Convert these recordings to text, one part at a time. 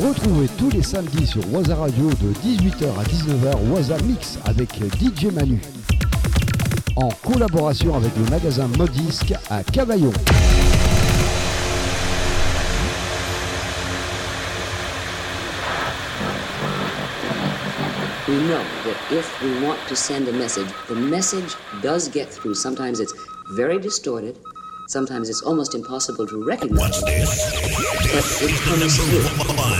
Retrouvez tous les samedis sur Waza Radio de 18h à 19h Waza Mix avec DJ Manu. En collaboration avec le magasin Modisque à Cavaillon. we know that if we want to send a message, the message does get through. Sometimes it's very distorted. Sometimes it's almost impossible to recognize. But it comes through.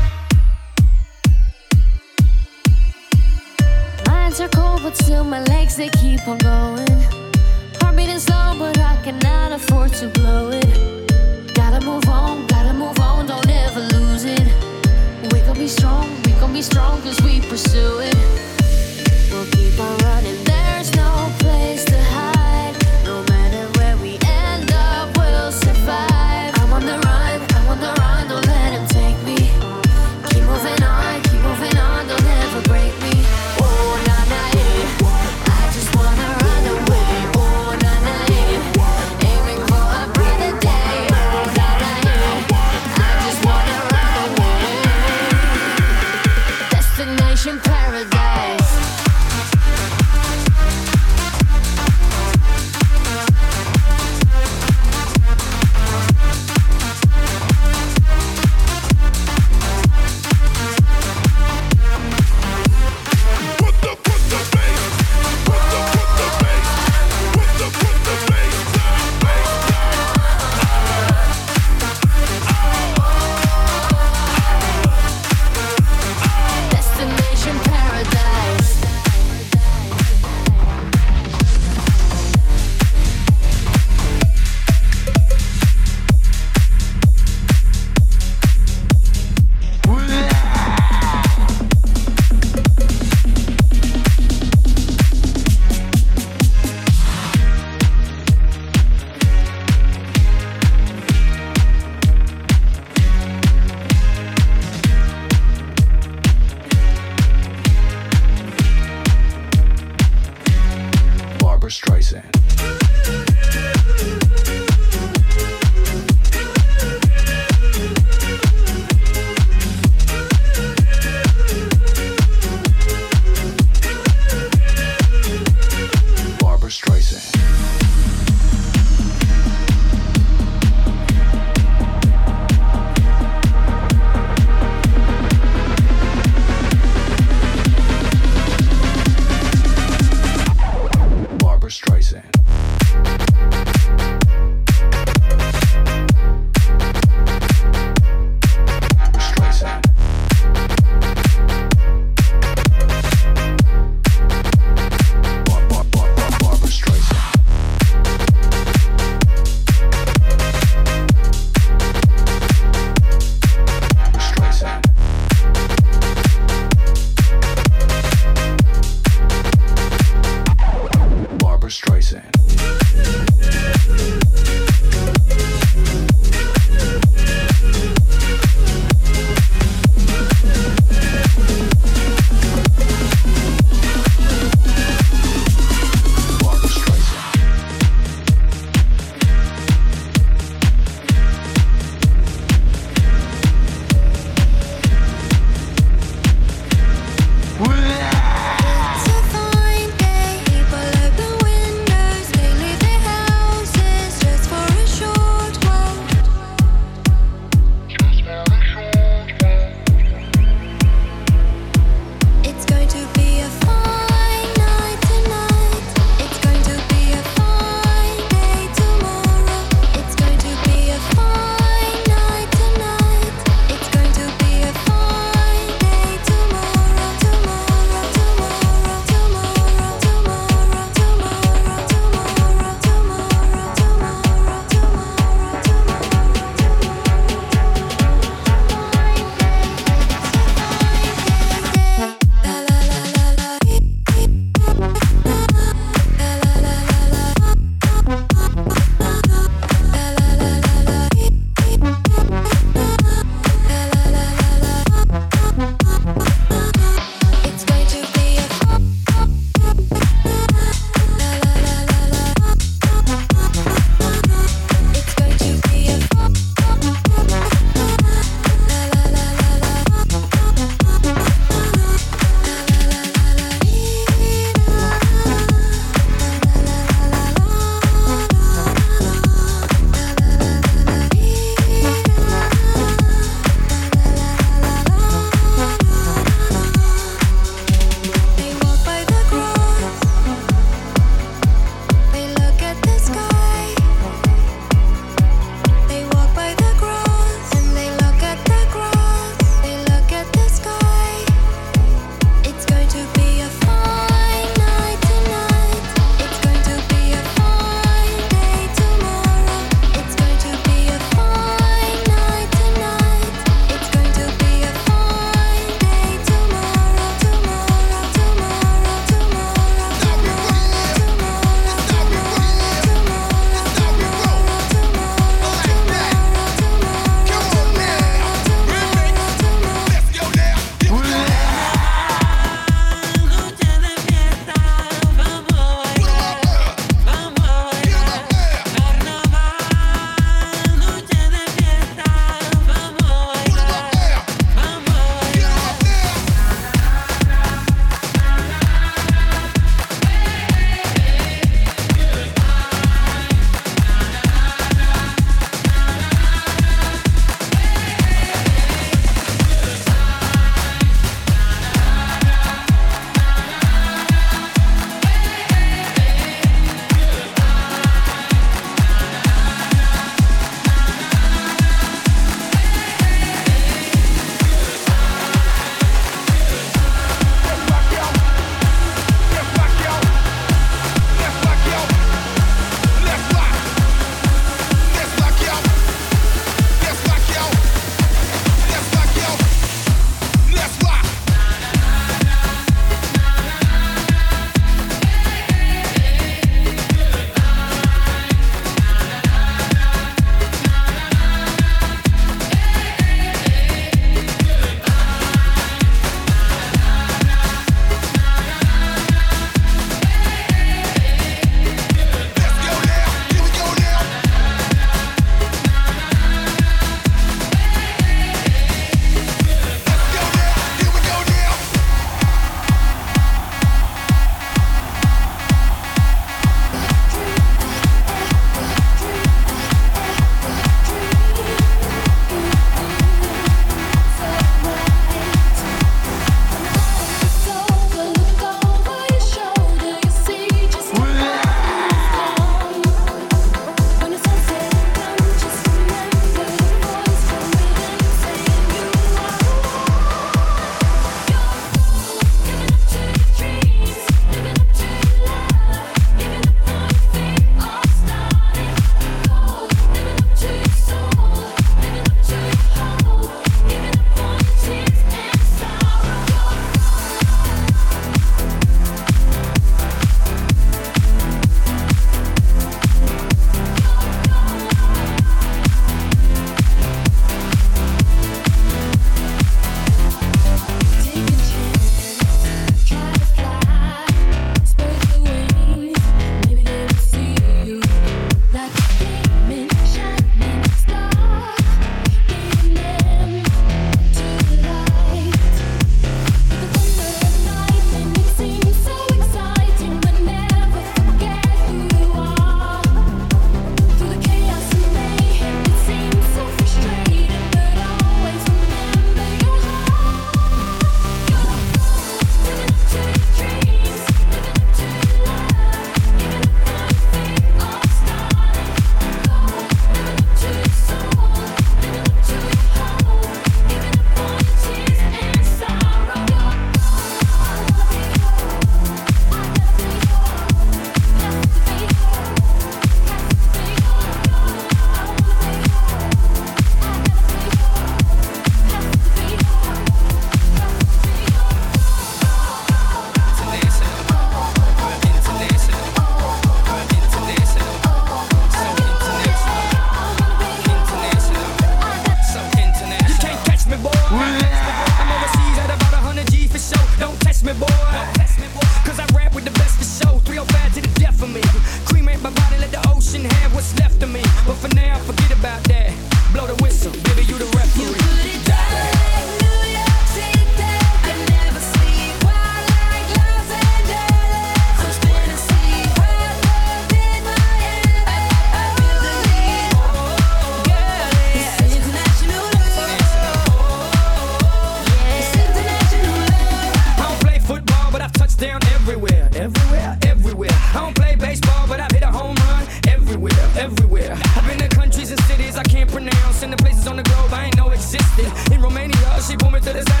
She pulled me to the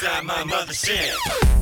inside my mother shed.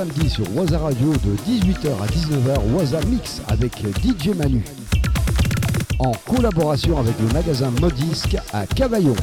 Samedi sur Waza Radio de 18h à 19h, Waza Mix avec DJ Manu. En collaboration avec le magasin Modisque à Cavaillon.